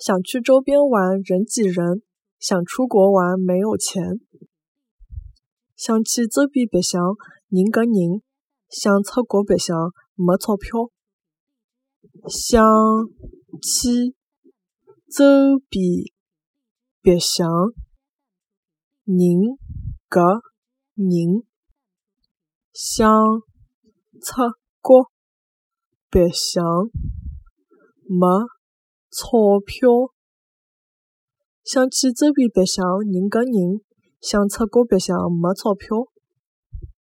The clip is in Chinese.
想去周边玩人挤人，想出国玩没有钱。想去周边白相人挤人，想出国白相没钞票。想去周边白相人挤人，想出国白相没钞票。想去周边白相人跟人，想出国白相没钞票。